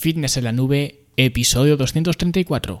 Fitness en la Nube, episodio 234.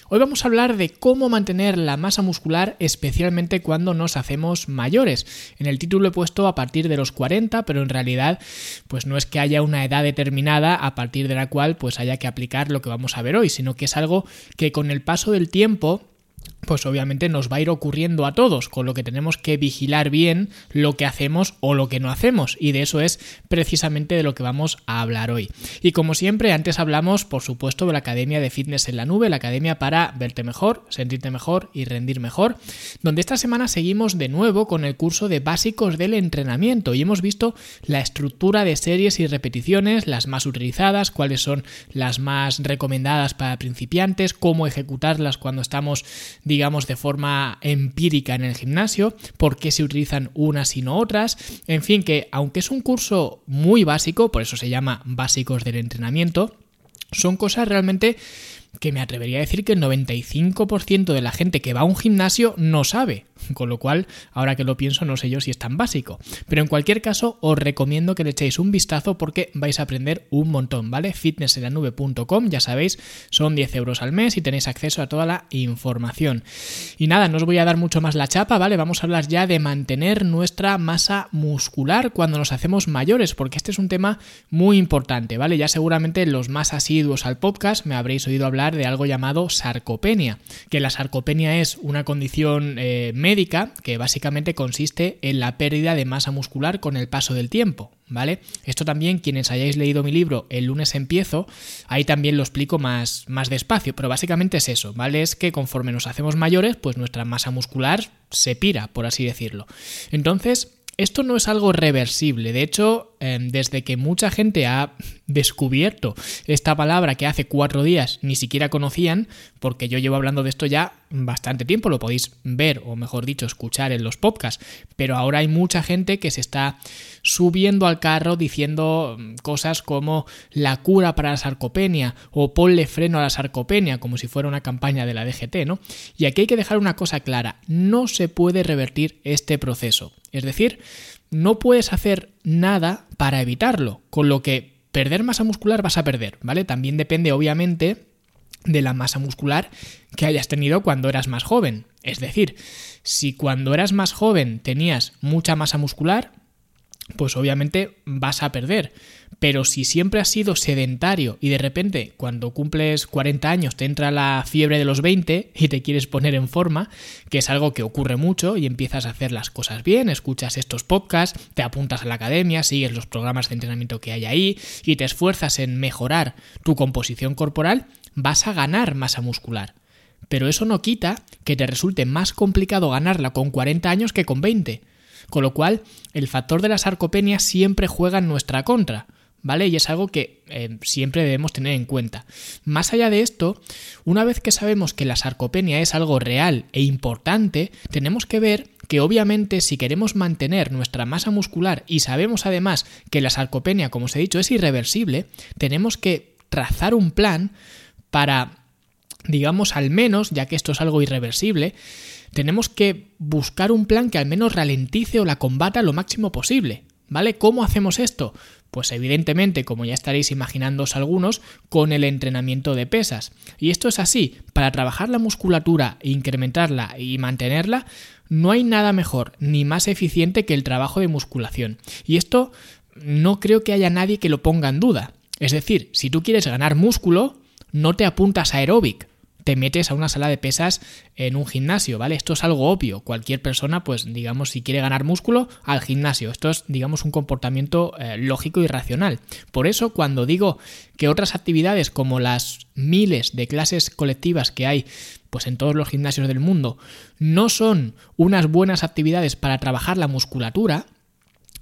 Hoy vamos a hablar de cómo mantener la masa muscular especialmente cuando nos hacemos mayores. En el título he puesto a partir de los 40, pero en realidad pues no es que haya una edad determinada a partir de la cual pues haya que aplicar lo que vamos a ver hoy, sino que es algo que con el paso del tiempo pues obviamente nos va a ir ocurriendo a todos, con lo que tenemos que vigilar bien lo que hacemos o lo que no hacemos, y de eso es precisamente de lo que vamos a hablar hoy. Y como siempre, antes hablamos, por supuesto, de la Academia de Fitness en la Nube, la academia para verte mejor, sentirte mejor y rendir mejor, donde esta semana seguimos de nuevo con el curso de básicos del entrenamiento y hemos visto la estructura de series y repeticiones, las más utilizadas, cuáles son las más recomendadas para principiantes, cómo ejecutarlas cuando estamos digamos, de forma empírica en el gimnasio, por qué se utilizan unas y no otras, en fin, que aunque es un curso muy básico, por eso se llama básicos del entrenamiento, son cosas realmente que me atrevería a decir que el 95% de la gente que va a un gimnasio no sabe. Con lo cual, ahora que lo pienso, no sé yo si es tan básico. Pero en cualquier caso, os recomiendo que le echéis un vistazo porque vais a aprender un montón, ¿vale? fitnessenlanube.com, ya sabéis, son 10 euros al mes y tenéis acceso a toda la información. Y nada, no os voy a dar mucho más la chapa, ¿vale? Vamos a hablar ya de mantener nuestra masa muscular cuando nos hacemos mayores, porque este es un tema muy importante, ¿vale? Ya seguramente los más asiduos al podcast me habréis oído hablar de algo llamado sarcopenia, que la sarcopenia es una condición eh, médica que básicamente consiste en la pérdida de masa muscular con el paso del tiempo, ¿vale? Esto también, quienes hayáis leído mi libro El lunes empiezo, ahí también lo explico más, más despacio, pero básicamente es eso, ¿vale? Es que conforme nos hacemos mayores, pues nuestra masa muscular se pira, por así decirlo. Entonces, esto no es algo reversible. De hecho, em, desde que mucha gente ha descubierto esta palabra que hace cuatro días ni siquiera conocían, porque yo llevo hablando de esto ya bastante tiempo, lo podéis ver o mejor dicho escuchar en los podcasts, pero ahora hay mucha gente que se está subiendo al carro diciendo cosas como la cura para la sarcopenia o ponle freno a la sarcopenia como si fuera una campaña de la DGT, ¿no? Y aquí hay que dejar una cosa clara, no se puede revertir este proceso, es decir, no puedes hacer nada para evitarlo, con lo que perder masa muscular vas a perder, ¿vale? También depende obviamente de la masa muscular que hayas tenido cuando eras más joven. Es decir, si cuando eras más joven tenías mucha masa muscular, pues obviamente vas a perder. Pero si siempre has sido sedentario y de repente cuando cumples 40 años te entra la fiebre de los 20 y te quieres poner en forma, que es algo que ocurre mucho y empiezas a hacer las cosas bien, escuchas estos podcasts, te apuntas a la academia, sigues los programas de entrenamiento que hay ahí y te esfuerzas en mejorar tu composición corporal, vas a ganar masa muscular. Pero eso no quita que te resulte más complicado ganarla con 40 años que con 20. Con lo cual, el factor de la sarcopenia siempre juega en nuestra contra. ¿Vale? Y es algo que eh, siempre debemos tener en cuenta. Más allá de esto, una vez que sabemos que la sarcopenia es algo real e importante, tenemos que ver que obviamente si queremos mantener nuestra masa muscular y sabemos además que la sarcopenia, como os he dicho, es irreversible, tenemos que trazar un plan para, digamos, al menos, ya que esto es algo irreversible, tenemos que buscar un plan que al menos ralentice o la combata lo máximo posible. ¿Vale? ¿Cómo hacemos esto? Pues evidentemente, como ya estaréis imaginándoos algunos, con el entrenamiento de pesas. Y esto es así, para trabajar la musculatura, incrementarla y mantenerla, no hay nada mejor ni más eficiente que el trabajo de musculación. Y esto no creo que haya nadie que lo ponga en duda. Es decir, si tú quieres ganar músculo, no te apuntas a aeróbic, te metes a una sala de pesas en un gimnasio, ¿vale? Esto es algo obvio. Cualquier persona, pues digamos, si quiere ganar músculo, al gimnasio. Esto es, digamos, un comportamiento eh, lógico y racional. Por eso, cuando digo que otras actividades como las miles de clases colectivas que hay pues en todos los gimnasios del mundo no son unas buenas actividades para trabajar la musculatura,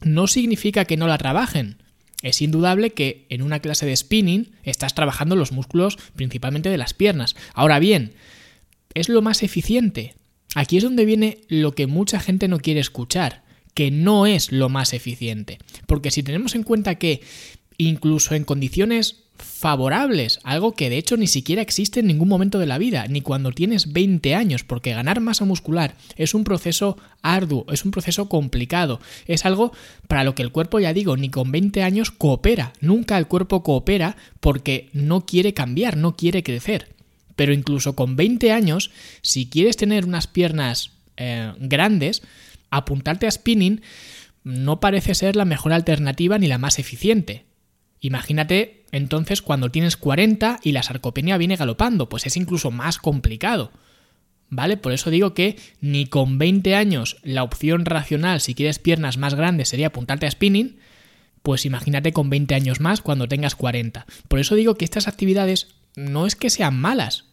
no significa que no la trabajen. Es indudable que en una clase de spinning estás trabajando los músculos principalmente de las piernas. Ahora bien, ¿es lo más eficiente? Aquí es donde viene lo que mucha gente no quiere escuchar, que no es lo más eficiente. Porque si tenemos en cuenta que incluso en condiciones favorables, algo que de hecho ni siquiera existe en ningún momento de la vida, ni cuando tienes 20 años, porque ganar masa muscular es un proceso arduo, es un proceso complicado, es algo para lo que el cuerpo, ya digo, ni con 20 años coopera, nunca el cuerpo coopera porque no quiere cambiar, no quiere crecer. Pero incluso con 20 años, si quieres tener unas piernas eh, grandes, apuntarte a spinning no parece ser la mejor alternativa ni la más eficiente. Imagínate entonces cuando tienes 40 y la sarcopenia viene galopando, pues es incluso más complicado. ¿Vale? Por eso digo que ni con 20 años la opción racional si quieres piernas más grandes sería apuntarte a spinning, pues imagínate con 20 años más cuando tengas 40. Por eso digo que estas actividades no es que sean malas,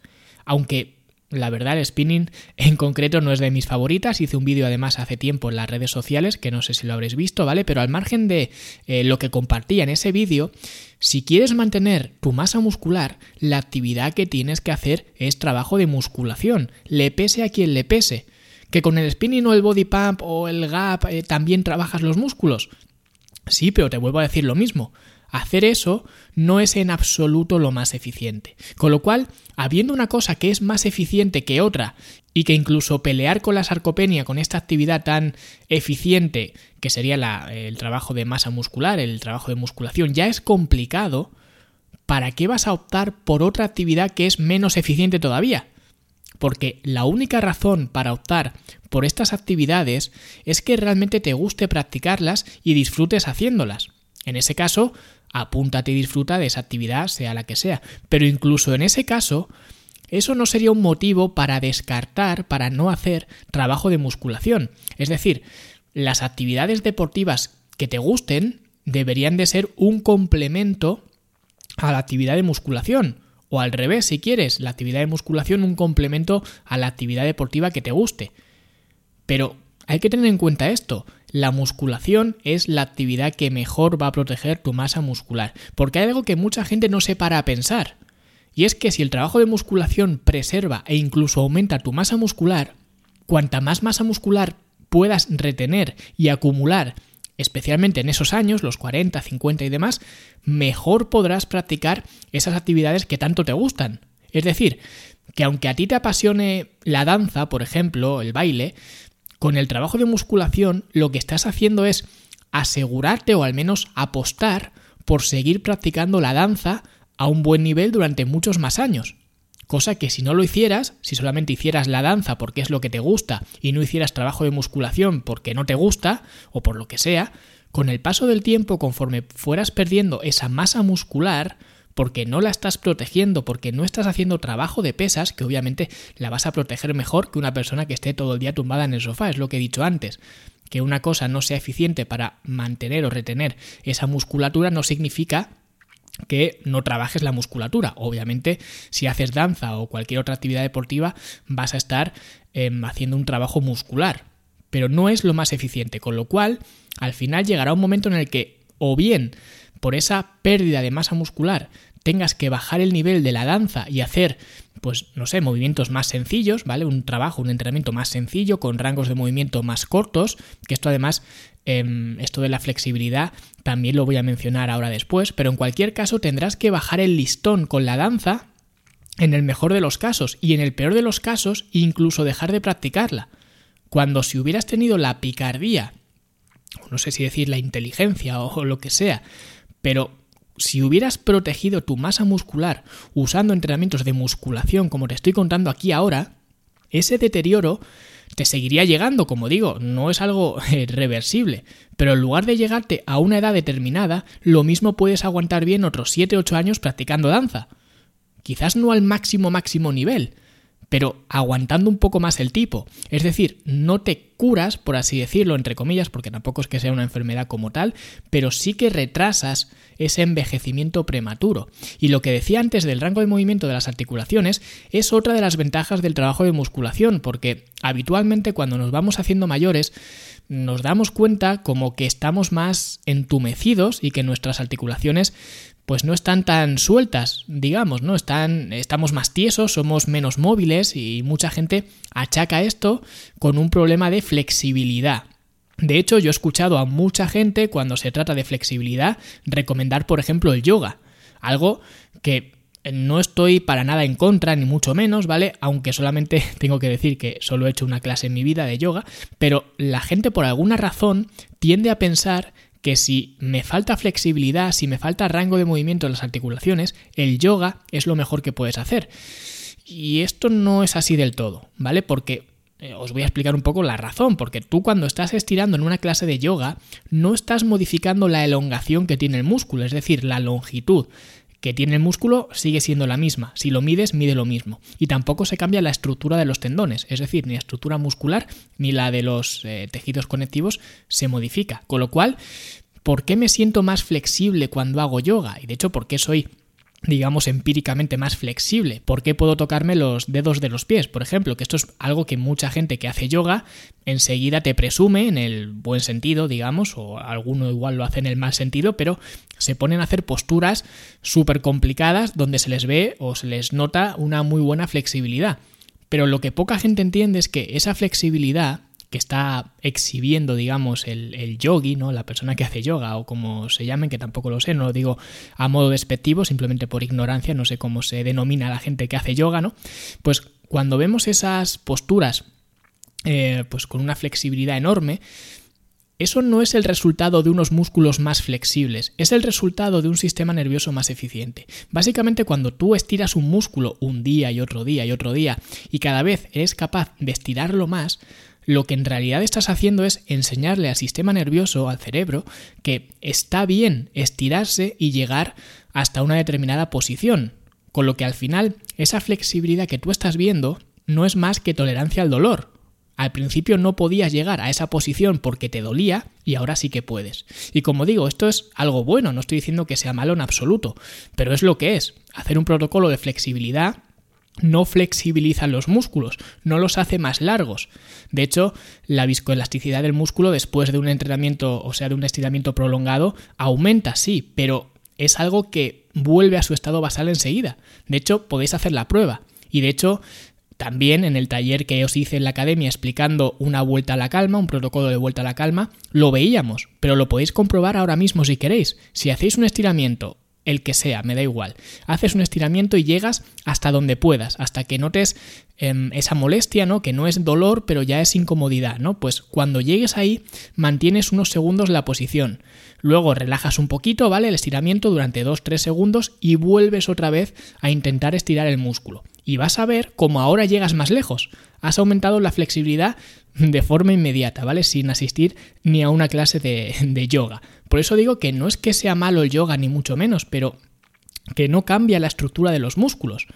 aunque la verdad, el spinning en concreto no es de mis favoritas. Hice un vídeo además hace tiempo en las redes sociales, que no sé si lo habréis visto, ¿vale? Pero al margen de eh, lo que compartía en ese vídeo, si quieres mantener tu masa muscular, la actividad que tienes que hacer es trabajo de musculación, le pese a quien le pese. Que con el spinning o el body pump o el gap eh, también trabajas los músculos. Sí, pero te vuelvo a decir lo mismo. Hacer eso no es en absoluto lo más eficiente. Con lo cual, habiendo una cosa que es más eficiente que otra y que incluso pelear con la sarcopenia con esta actividad tan eficiente que sería el trabajo de masa muscular, el trabajo de musculación, ya es complicado, ¿para qué vas a optar por otra actividad que es menos eficiente todavía? Porque la única razón para optar por estas actividades es que realmente te guste practicarlas y disfrutes haciéndolas. En ese caso, apúntate y disfruta de esa actividad, sea la que sea. Pero incluso en ese caso, eso no sería un motivo para descartar, para no hacer trabajo de musculación. Es decir, las actividades deportivas que te gusten deberían de ser un complemento a la actividad de musculación. O al revés, si quieres, la actividad de musculación un complemento a la actividad deportiva que te guste. Pero hay que tener en cuenta esto. La musculación es la actividad que mejor va a proteger tu masa muscular. Porque hay algo que mucha gente no se para a pensar. Y es que si el trabajo de musculación preserva e incluso aumenta tu masa muscular, cuanta más masa muscular puedas retener y acumular, especialmente en esos años, los 40, 50 y demás, mejor podrás practicar esas actividades que tanto te gustan. Es decir, que aunque a ti te apasione la danza, por ejemplo, el baile, con el trabajo de musculación lo que estás haciendo es asegurarte o al menos apostar por seguir practicando la danza a un buen nivel durante muchos más años. Cosa que si no lo hicieras, si solamente hicieras la danza porque es lo que te gusta y no hicieras trabajo de musculación porque no te gusta o por lo que sea, con el paso del tiempo, conforme fueras perdiendo esa masa muscular, porque no la estás protegiendo, porque no estás haciendo trabajo de pesas, que obviamente la vas a proteger mejor que una persona que esté todo el día tumbada en el sofá, es lo que he dicho antes. Que una cosa no sea eficiente para mantener o retener esa musculatura no significa que no trabajes la musculatura. Obviamente, si haces danza o cualquier otra actividad deportiva, vas a estar em, haciendo un trabajo muscular. Pero no es lo más eficiente, con lo cual, al final llegará un momento en el que o bien por esa pérdida de masa muscular tengas que bajar el nivel de la danza y hacer, pues no sé, movimientos más sencillos, ¿vale? Un trabajo, un entrenamiento más sencillo, con rangos de movimiento más cortos, que esto además, em, esto de la flexibilidad también lo voy a mencionar ahora después, pero en cualquier caso tendrás que bajar el listón con la danza en el mejor de los casos y en el peor de los casos incluso dejar de practicarla. Cuando si hubieras tenido la picardía, no sé si decir la inteligencia o lo que sea, pero si hubieras protegido tu masa muscular usando entrenamientos de musculación como te estoy contando aquí ahora, ese deterioro te seguiría llegando, como digo, no es algo eh, reversible, pero en lugar de llegarte a una edad determinada, lo mismo puedes aguantar bien otros 7-8 años practicando danza. Quizás no al máximo máximo nivel, pero aguantando un poco más el tipo. Es decir, no te curas, por así decirlo, entre comillas, porque tampoco es que sea una enfermedad como tal, pero sí que retrasas ese envejecimiento prematuro. Y lo que decía antes del rango de movimiento de las articulaciones es otra de las ventajas del trabajo de musculación, porque habitualmente cuando nos vamos haciendo mayores, nos damos cuenta como que estamos más entumecidos y que nuestras articulaciones pues no están tan sueltas, digamos, ¿no? Están, estamos más tiesos, somos menos móviles y mucha gente achaca esto con un problema de flexibilidad. De hecho, yo he escuchado a mucha gente cuando se trata de flexibilidad recomendar, por ejemplo, el yoga. Algo que no estoy para nada en contra, ni mucho menos, ¿vale? Aunque solamente tengo que decir que solo he hecho una clase en mi vida de yoga, pero la gente por alguna razón tiende a pensar que si me falta flexibilidad, si me falta rango de movimiento en las articulaciones, el yoga es lo mejor que puedes hacer. Y esto no es así del todo, ¿vale? Porque eh, os voy a explicar un poco la razón, porque tú cuando estás estirando en una clase de yoga no estás modificando la elongación que tiene el músculo, es decir, la longitud que tiene el músculo sigue siendo la misma. Si lo mides, mide lo mismo. Y tampoco se cambia la estructura de los tendones, es decir, ni la estructura muscular ni la de los eh, tejidos conectivos se modifica. Con lo cual, ¿por qué me siento más flexible cuando hago yoga? Y de hecho, ¿por qué soy digamos, empíricamente más flexible. ¿Por qué puedo tocarme los dedos de los pies? Por ejemplo, que esto es algo que mucha gente que hace yoga enseguida te presume en el buen sentido, digamos, o alguno igual lo hace en el mal sentido, pero se ponen a hacer posturas súper complicadas donde se les ve o se les nota una muy buena flexibilidad. Pero lo que poca gente entiende es que esa flexibilidad está exhibiendo, digamos, el, el, yogi, ¿no? La persona que hace yoga, o como se llamen, que tampoco lo sé, no lo digo a modo despectivo, simplemente por ignorancia, no sé cómo se denomina la gente que hace yoga, ¿no? Pues cuando vemos esas posturas, eh, pues con una flexibilidad enorme, eso no es el resultado de unos músculos más flexibles, es el resultado de un sistema nervioso más eficiente. Básicamente cuando tú estiras un músculo un día y otro día y otro día y cada vez eres capaz de estirarlo más, lo que en realidad estás haciendo es enseñarle al sistema nervioso, al cerebro, que está bien estirarse y llegar hasta una determinada posición. Con lo que al final esa flexibilidad que tú estás viendo no es más que tolerancia al dolor. Al principio no podías llegar a esa posición porque te dolía y ahora sí que puedes. Y como digo, esto es algo bueno, no estoy diciendo que sea malo en absoluto, pero es lo que es. Hacer un protocolo de flexibilidad no flexibiliza los músculos, no los hace más largos. De hecho, la viscoelasticidad del músculo después de un entrenamiento, o sea, de un estiramiento prolongado, aumenta, sí, pero es algo que vuelve a su estado basal enseguida. De hecho, podéis hacer la prueba. Y de hecho, también en el taller que os hice en la academia explicando una vuelta a la calma, un protocolo de vuelta a la calma, lo veíamos, pero lo podéis comprobar ahora mismo si queréis. Si hacéis un estiramiento el que sea, me da igual. Haces un estiramiento y llegas hasta donde puedas, hasta que notes esa molestia, ¿no? Que no es dolor, pero ya es incomodidad, ¿no? Pues cuando llegues ahí, mantienes unos segundos la posición. Luego relajas un poquito, ¿vale? El estiramiento durante 2-3 segundos y vuelves otra vez a intentar estirar el músculo. Y vas a ver cómo ahora llegas más lejos. Has aumentado la flexibilidad de forma inmediata, ¿vale? Sin asistir ni a una clase de, de yoga. Por eso digo que no es que sea malo el yoga, ni mucho menos, pero que no cambia la estructura de los músculos.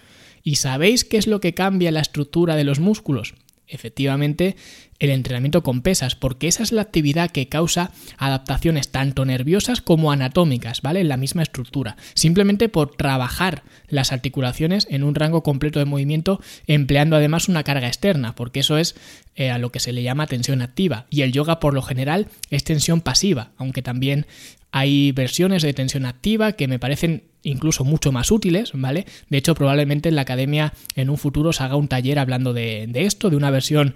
¿Y sabéis qué es lo que cambia la estructura de los músculos? efectivamente el entrenamiento con pesas, porque esa es la actividad que causa adaptaciones tanto nerviosas como anatómicas, ¿vale? En la misma estructura. Simplemente por trabajar las articulaciones en un rango completo de movimiento, empleando además una carga externa, porque eso es eh, a lo que se le llama tensión activa. Y el yoga, por lo general, es tensión pasiva, aunque también hay versiones de tensión activa que me parecen incluso mucho más útiles, ¿vale? De hecho, probablemente en la academia en un futuro se haga un taller hablando de, de esto, de una versión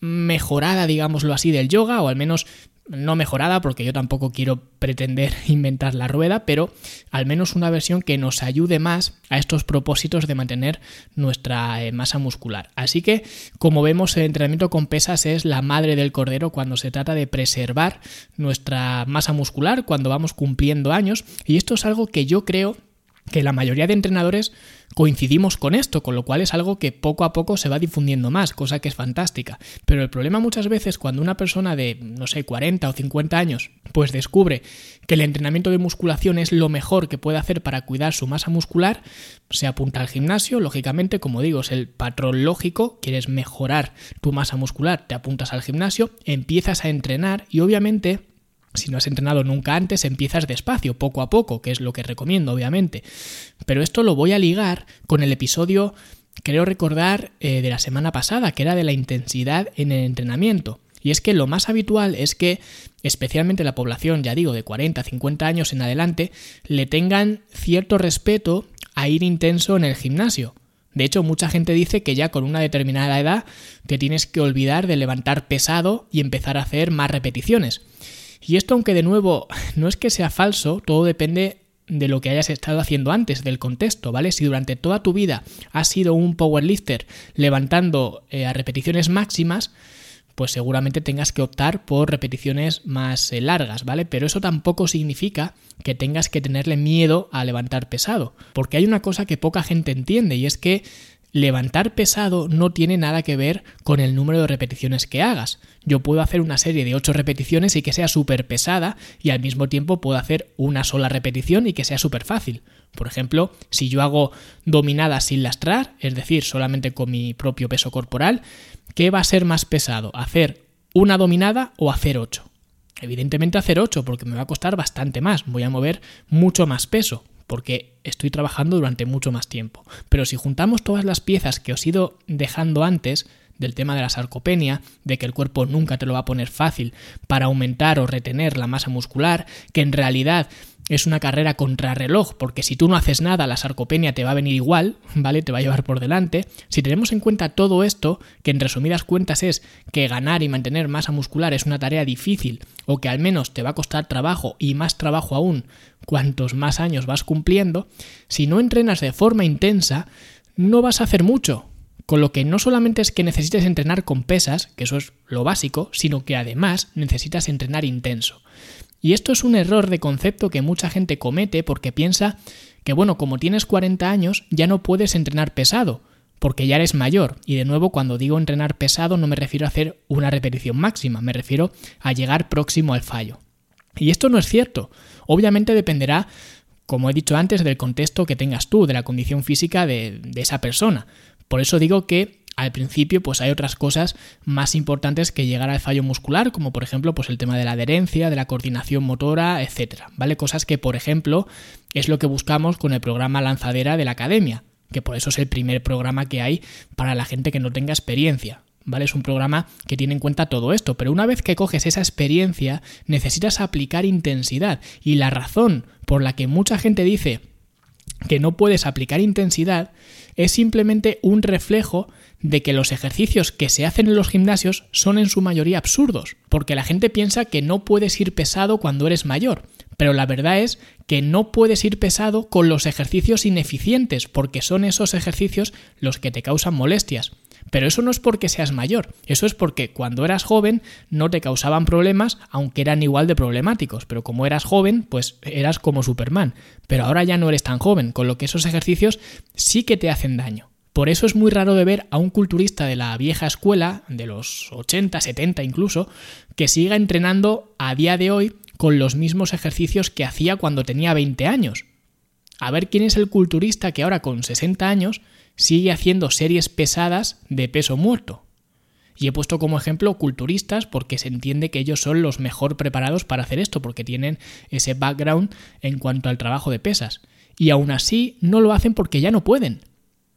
mejorada, digámoslo así, del yoga, o al menos no mejorada, porque yo tampoco quiero pretender inventar la rueda, pero al menos una versión que nos ayude más a estos propósitos de mantener nuestra eh, masa muscular. Así que, como vemos, el entrenamiento con pesas es la madre del cordero cuando se trata de preservar nuestra masa muscular cuando vamos cumpliendo años, y esto es algo que yo creo que la mayoría de entrenadores coincidimos con esto, con lo cual es algo que poco a poco se va difundiendo más, cosa que es fantástica. Pero el problema muchas veces cuando una persona de, no sé, 40 o 50 años, pues descubre que el entrenamiento de musculación es lo mejor que puede hacer para cuidar su masa muscular, se apunta al gimnasio, lógicamente, como digo, es el patrón lógico, quieres mejorar tu masa muscular, te apuntas al gimnasio, empiezas a entrenar y obviamente si no has entrenado nunca antes, empiezas despacio, poco a poco, que es lo que recomiendo, obviamente. Pero esto lo voy a ligar con el episodio, creo recordar, eh, de la semana pasada, que era de la intensidad en el entrenamiento. Y es que lo más habitual es que, especialmente la población, ya digo, de 40, 50 años en adelante, le tengan cierto respeto a ir intenso en el gimnasio. De hecho, mucha gente dice que ya con una determinada edad te tienes que olvidar de levantar pesado y empezar a hacer más repeticiones. Y esto, aunque de nuevo no es que sea falso, todo depende de lo que hayas estado haciendo antes, del contexto, ¿vale? Si durante toda tu vida has sido un powerlifter levantando eh, a repeticiones máximas, pues seguramente tengas que optar por repeticiones más eh, largas, ¿vale? Pero eso tampoco significa que tengas que tenerle miedo a levantar pesado, porque hay una cosa que poca gente entiende y es que levantar pesado no tiene nada que ver con el número de repeticiones que hagas. Yo puedo hacer una serie de 8 repeticiones y que sea súper pesada y al mismo tiempo puedo hacer una sola repetición y que sea súper fácil. Por ejemplo, si yo hago dominadas sin lastrar, es decir, solamente con mi propio peso corporal, ¿qué va a ser más pesado? ¿Hacer una dominada o hacer 8? Evidentemente hacer 8 porque me va a costar bastante más, voy a mover mucho más peso porque estoy trabajando durante mucho más tiempo. Pero si juntamos todas las piezas que os he ido dejando antes, del tema de la sarcopenia, de que el cuerpo nunca te lo va a poner fácil para aumentar o retener la masa muscular, que en realidad es una carrera contrarreloj, porque si tú no haces nada, la sarcopenia te va a venir igual, ¿vale? Te va a llevar por delante. Si tenemos en cuenta todo esto, que en resumidas cuentas es que ganar y mantener masa muscular es una tarea difícil, o que al menos te va a costar trabajo y más trabajo aún cuantos más años vas cumpliendo, si no entrenas de forma intensa, no vas a hacer mucho. Con lo que no solamente es que necesites entrenar con pesas, que eso es lo básico, sino que además necesitas entrenar intenso. Y esto es un error de concepto que mucha gente comete porque piensa que, bueno, como tienes 40 años, ya no puedes entrenar pesado, porque ya eres mayor. Y de nuevo, cuando digo entrenar pesado, no me refiero a hacer una repetición máxima, me refiero a llegar próximo al fallo. Y esto no es cierto. Obviamente dependerá, como he dicho antes, del contexto que tengas tú, de la condición física de, de esa persona. Por eso digo que al principio pues hay otras cosas más importantes que llegar al fallo muscular, como por ejemplo pues el tema de la adherencia, de la coordinación motora, etcétera, ¿vale? Cosas que por ejemplo es lo que buscamos con el programa lanzadera de la academia, que por eso es el primer programa que hay para la gente que no tenga experiencia. ¿Vale? Es un programa que tiene en cuenta todo esto, pero una vez que coges esa experiencia, necesitas aplicar intensidad. Y la razón por la que mucha gente dice que no puedes aplicar intensidad es simplemente un reflejo de que los ejercicios que se hacen en los gimnasios son en su mayoría absurdos, porque la gente piensa que no puedes ir pesado cuando eres mayor, pero la verdad es que no puedes ir pesado con los ejercicios ineficientes, porque son esos ejercicios los que te causan molestias. Pero eso no es porque seas mayor, eso es porque cuando eras joven no te causaban problemas, aunque eran igual de problemáticos, pero como eras joven, pues eras como Superman, pero ahora ya no eres tan joven, con lo que esos ejercicios sí que te hacen daño. Por eso es muy raro de ver a un culturista de la vieja escuela, de los 80, 70 incluso, que siga entrenando a día de hoy con los mismos ejercicios que hacía cuando tenía 20 años. A ver quién es el culturista que ahora con 60 años sigue haciendo series pesadas de peso muerto. Y he puesto como ejemplo culturistas porque se entiende que ellos son los mejor preparados para hacer esto, porque tienen ese background en cuanto al trabajo de pesas. Y aún así no lo hacen porque ya no pueden.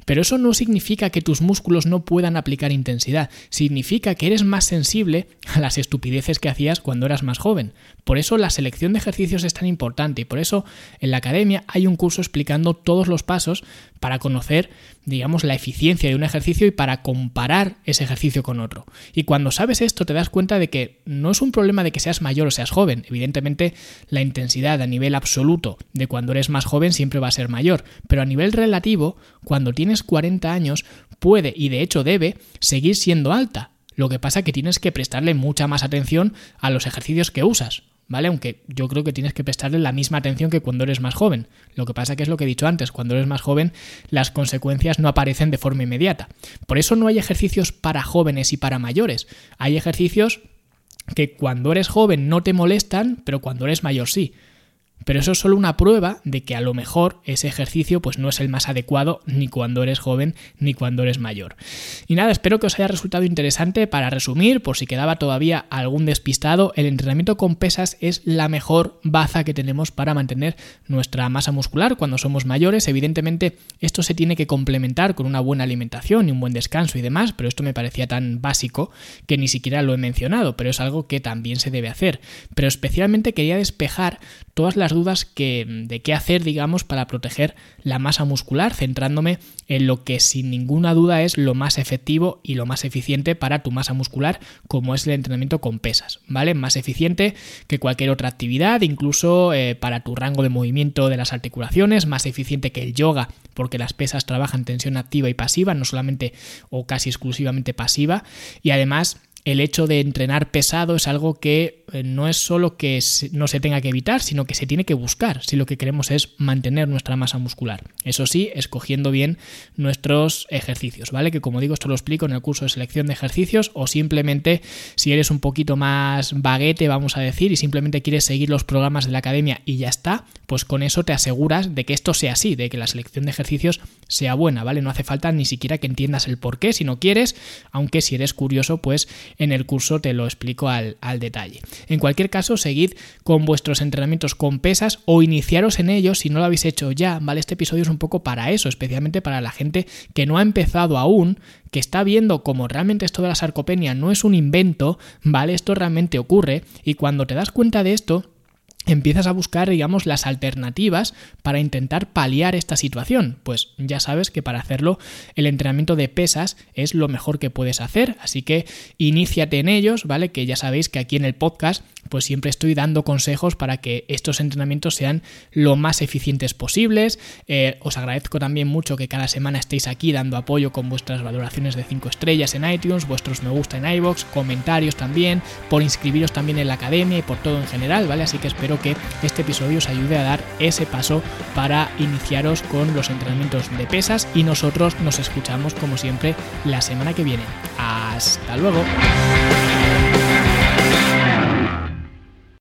Pero eso no significa que tus músculos no puedan aplicar intensidad, significa que eres más sensible a las estupideces que hacías cuando eras más joven. Por eso la selección de ejercicios es tan importante y por eso en la academia hay un curso explicando todos los pasos para conocer, digamos, la eficiencia de un ejercicio y para comparar ese ejercicio con otro. Y cuando sabes esto te das cuenta de que no es un problema de que seas mayor o seas joven. Evidentemente la intensidad a nivel absoluto de cuando eres más joven siempre va a ser mayor, pero a nivel relativo, cuando tienes 40 años, puede y de hecho debe seguir siendo alta. Lo que pasa es que tienes que prestarle mucha más atención a los ejercicios que usas. ¿vale? Aunque yo creo que tienes que prestarle la misma atención que cuando eres más joven. Lo que pasa que es lo que he dicho antes, cuando eres más joven las consecuencias no aparecen de forma inmediata. Por eso no hay ejercicios para jóvenes y para mayores. Hay ejercicios que cuando eres joven no te molestan, pero cuando eres mayor sí. Pero eso es solo una prueba de que a lo mejor ese ejercicio pues no es el más adecuado ni cuando eres joven ni cuando eres mayor. Y nada, espero que os haya resultado interesante. Para resumir, por si quedaba todavía algún despistado, el entrenamiento con pesas es la mejor baza que tenemos para mantener nuestra masa muscular cuando somos mayores. Evidentemente, esto se tiene que complementar con una buena alimentación y un buen descanso y demás, pero esto me parecía tan básico que ni siquiera lo he mencionado, pero es algo que también se debe hacer. Pero especialmente quería despejar todas las dudas que, de qué hacer, digamos, para proteger la masa muscular, centrándome en lo que sin ninguna duda es lo más efectivo y lo más eficiente para tu masa muscular, como es el entrenamiento con pesas, ¿vale? Más eficiente que cualquier otra actividad, incluso eh, para tu rango de movimiento de las articulaciones, más eficiente que el yoga, porque las pesas trabajan tensión activa y pasiva, no solamente o casi exclusivamente pasiva, y además el hecho de entrenar pesado es algo que eh, no es solo que no se tenga que evitar, sino que se tiene que buscar si lo que queremos es mantener nuestra masa muscular. Eso sí, escogiendo bien nuestros ejercicios, ¿vale? Que como digo, esto lo explico en el curso de selección de ejercicios o simplemente si eres un poquito más baguete, vamos a decir, y simplemente quieres seguir los programas de la academia y ya está, pues con eso te aseguras de que esto sea así, de que la selección de ejercicios sea buena, ¿vale? No hace falta ni siquiera que entiendas el por qué si no quieres, aunque si eres curioso, pues en el curso te lo explico al, detalle. En cualquier caso, seguid con vuestros entrenamientos con pesas o iniciaros en ellos si no lo habéis hecho ya, ¿vale? Este episodio es un poco para eso, especialmente para la gente que no ha empezado aún, que está viendo cómo realmente esto de la sarcopenia no es un invento, ¿vale? Esto realmente ocurre y cuando te das cuenta de esto, empiezas a buscar, digamos, las alternativas para intentar paliar esta situación. Pues ya sabes que para hacerlo el entrenamiento de pesas es lo mejor que puedes hacer, así que iníciate en ellos, ¿vale? Que ya sabéis que aquí en el podcast pues siempre estoy dando consejos para que estos entrenamientos sean lo más eficientes posibles. Eh, os agradezco también mucho que cada semana estéis aquí dando apoyo con vuestras valoraciones de 5 estrellas en iTunes, vuestros me gusta en iBox, comentarios también, por inscribiros también en la academia y por todo en general, ¿vale? Así que que este episodio os ayude a dar ese paso para iniciaros con los entrenamientos de pesas y nosotros nos escuchamos como siempre la semana que viene. Hasta luego.